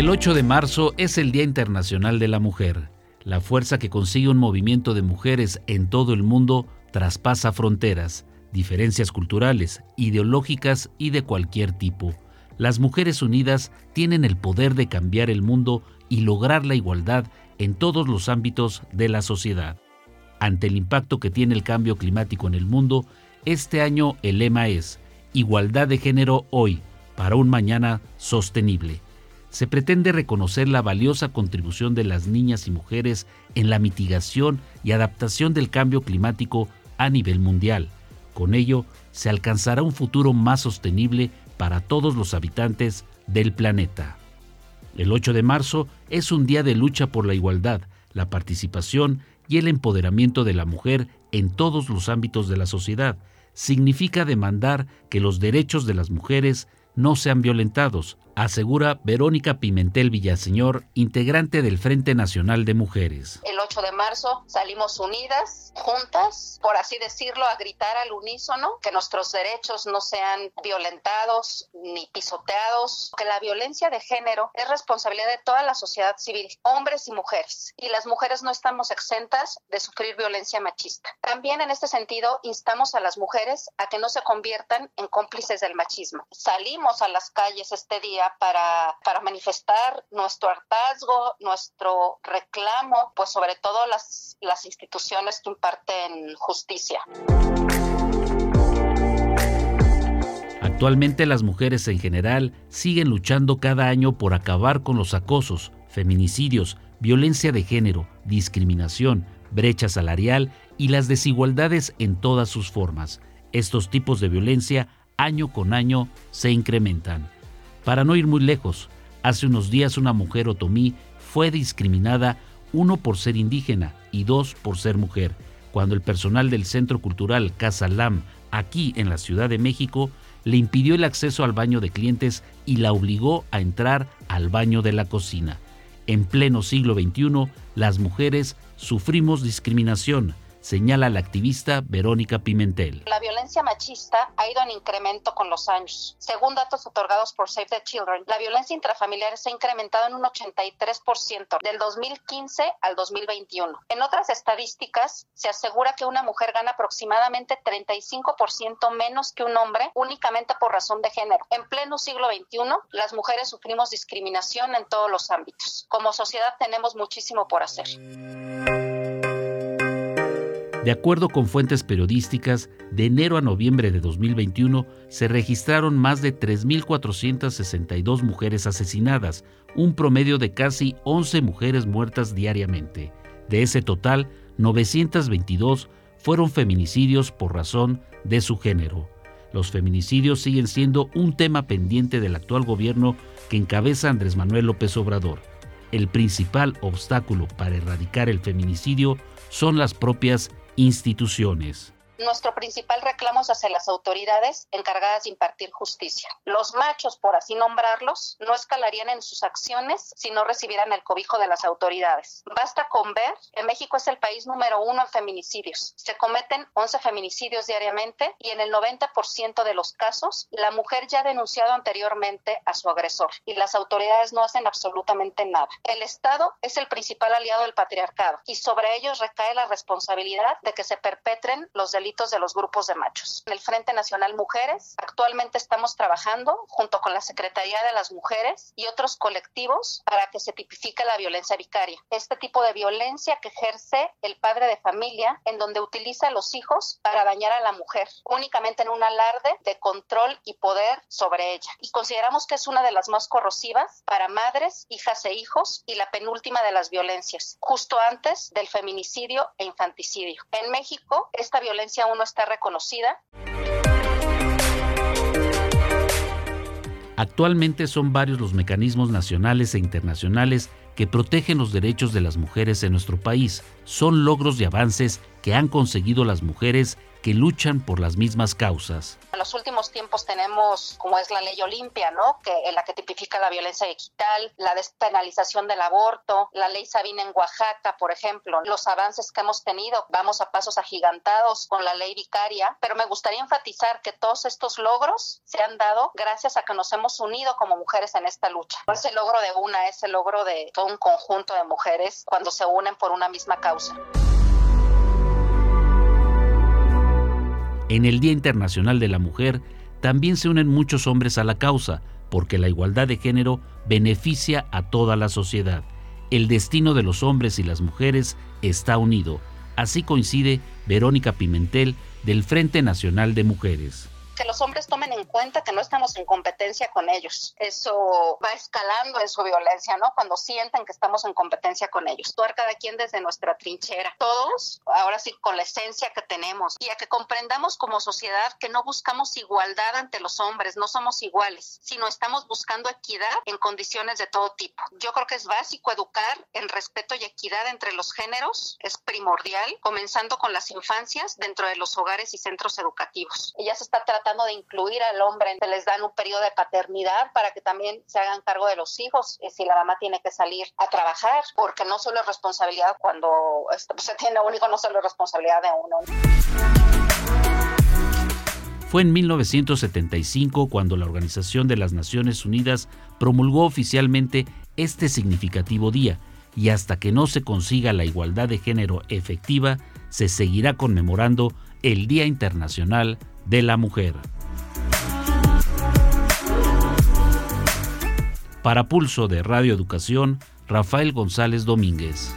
El 8 de marzo es el Día Internacional de la Mujer. La fuerza que consigue un movimiento de mujeres en todo el mundo traspasa fronteras, diferencias culturales, ideológicas y de cualquier tipo. Las mujeres unidas tienen el poder de cambiar el mundo y lograr la igualdad en todos los ámbitos de la sociedad. Ante el impacto que tiene el cambio climático en el mundo, este año el lema es Igualdad de género hoy, para un mañana sostenible se pretende reconocer la valiosa contribución de las niñas y mujeres en la mitigación y adaptación del cambio climático a nivel mundial. Con ello, se alcanzará un futuro más sostenible para todos los habitantes del planeta. El 8 de marzo es un día de lucha por la igualdad, la participación y el empoderamiento de la mujer en todos los ámbitos de la sociedad. Significa demandar que los derechos de las mujeres no sean violentados, asegura Verónica Pimentel Villaseñor, integrante del Frente Nacional de Mujeres. El 8 de marzo salimos unidas, juntas, por así decirlo, a gritar al unísono que nuestros derechos no sean violentados ni pisoteados, que la violencia de género es responsabilidad de toda la sociedad civil, hombres y mujeres, y las mujeres no estamos exentas de sufrir violencia machista. También en este sentido instamos a las mujeres a que no se conviertan en cómplices del machismo. Salimos a las calles este día para, manifestar nuestro hartazgo, nuestro reclamo, pues sobre todo las, las instituciones que imparten justicia. Actualmente las mujeres en general siguen luchando cada año por acabar con los acosos, feminicidios, violencia de género, discriminación, brecha salarial y las desigualdades en todas sus formas. Estos tipos de violencia año con año se incrementan. Para no ir muy lejos, hace unos días una mujer otomí fue discriminada, uno por ser indígena y dos por ser mujer, cuando el personal del Centro Cultural Casa Lam, aquí en la Ciudad de México, le impidió el acceso al baño de clientes y la obligó a entrar al baño de la cocina. En pleno siglo XXI, las mujeres sufrimos discriminación, señala la activista Verónica Pimentel. La violencia machista ha ido en incremento con los años. Según datos otorgados por Save the Children, la violencia intrafamiliar se ha incrementado en un 83% del 2015 al 2021. En otras estadísticas, se asegura que una mujer gana aproximadamente 35% menos que un hombre únicamente por razón de género. En pleno siglo XXI, las mujeres sufrimos discriminación en todos los ámbitos. Como sociedad tenemos muchísimo por hacer. De acuerdo con fuentes periodísticas, de enero a noviembre de 2021 se registraron más de 3.462 mujeres asesinadas, un promedio de casi 11 mujeres muertas diariamente. De ese total, 922 fueron feminicidios por razón de su género. Los feminicidios siguen siendo un tema pendiente del actual gobierno que encabeza Andrés Manuel López Obrador. El principal obstáculo para erradicar el feminicidio son las propias instituciones. Nuestro principal reclamo es hacia las autoridades encargadas de impartir justicia. Los machos, por así nombrarlos, no escalarían en sus acciones si no recibieran el cobijo de las autoridades. Basta con ver que México es el país número uno en feminicidios. Se cometen 11 feminicidios diariamente y en el 90% de los casos la mujer ya ha denunciado anteriormente a su agresor y las autoridades no hacen absolutamente nada. El Estado es el principal aliado del patriarcado y sobre ellos recae la responsabilidad de que se perpetren los delitos de los grupos de machos. En el Frente Nacional Mujeres actualmente estamos trabajando junto con la Secretaría de las Mujeres y otros colectivos para que se tipifique la violencia vicaria. Este tipo de violencia que ejerce el padre de familia en donde utiliza a los hijos para dañar a la mujer, únicamente en un alarde de control y poder sobre ella. Y consideramos que es una de las más corrosivas para madres, hijas e hijos y la penúltima de las violencias, justo antes del feminicidio e infanticidio. En México, esta violencia aún no está reconocida. Actualmente son varios los mecanismos nacionales e internacionales que protegen los derechos de las mujeres en nuestro país. Son logros y avances que han conseguido las mujeres que luchan por las mismas causas. En los últimos tiempos tenemos, como es la ley Olimpia, ¿no? Que, en la que tipifica la violencia digital, la despenalización del aborto, la ley Sabina en Oaxaca, por ejemplo, los avances que hemos tenido, vamos a pasos agigantados con la ley vicaria, pero me gustaría enfatizar que todos estos logros se han dado gracias a que nos hemos unido como mujeres en esta lucha. No es el logro de una, es el logro de todo un conjunto de mujeres cuando se unen por una misma causa. En el Día Internacional de la Mujer también se unen muchos hombres a la causa, porque la igualdad de género beneficia a toda la sociedad. El destino de los hombres y las mujeres está unido. Así coincide Verónica Pimentel del Frente Nacional de Mujeres que los hombres tomen en cuenta que no estamos en competencia con ellos. Eso va escalando en su violencia, ¿no? Cuando sienten que estamos en competencia con ellos. Actuar cada quien desde nuestra trinchera. Todos, ahora sí, con la esencia que tenemos. Y a que comprendamos como sociedad que no buscamos igualdad ante los hombres, no somos iguales, sino estamos buscando equidad en condiciones de todo tipo. Yo creo que es básico educar en respeto y equidad entre los géneros. Es primordial, comenzando con las infancias dentro de los hogares y centros educativos. Ya se está tratando de incluir al hombre, se les dan un periodo de paternidad para que también se hagan cargo de los hijos y si la mamá tiene que salir a trabajar, porque no solo es responsabilidad cuando se tiene un hijo, no solo es responsabilidad de uno. Fue en 1975 cuando la Organización de las Naciones Unidas promulgó oficialmente este significativo día y hasta que no se consiga la igualdad de género efectiva, se seguirá conmemorando el Día Internacional de la Mujer. Para Pulso de Radio Educación, Rafael González Domínguez.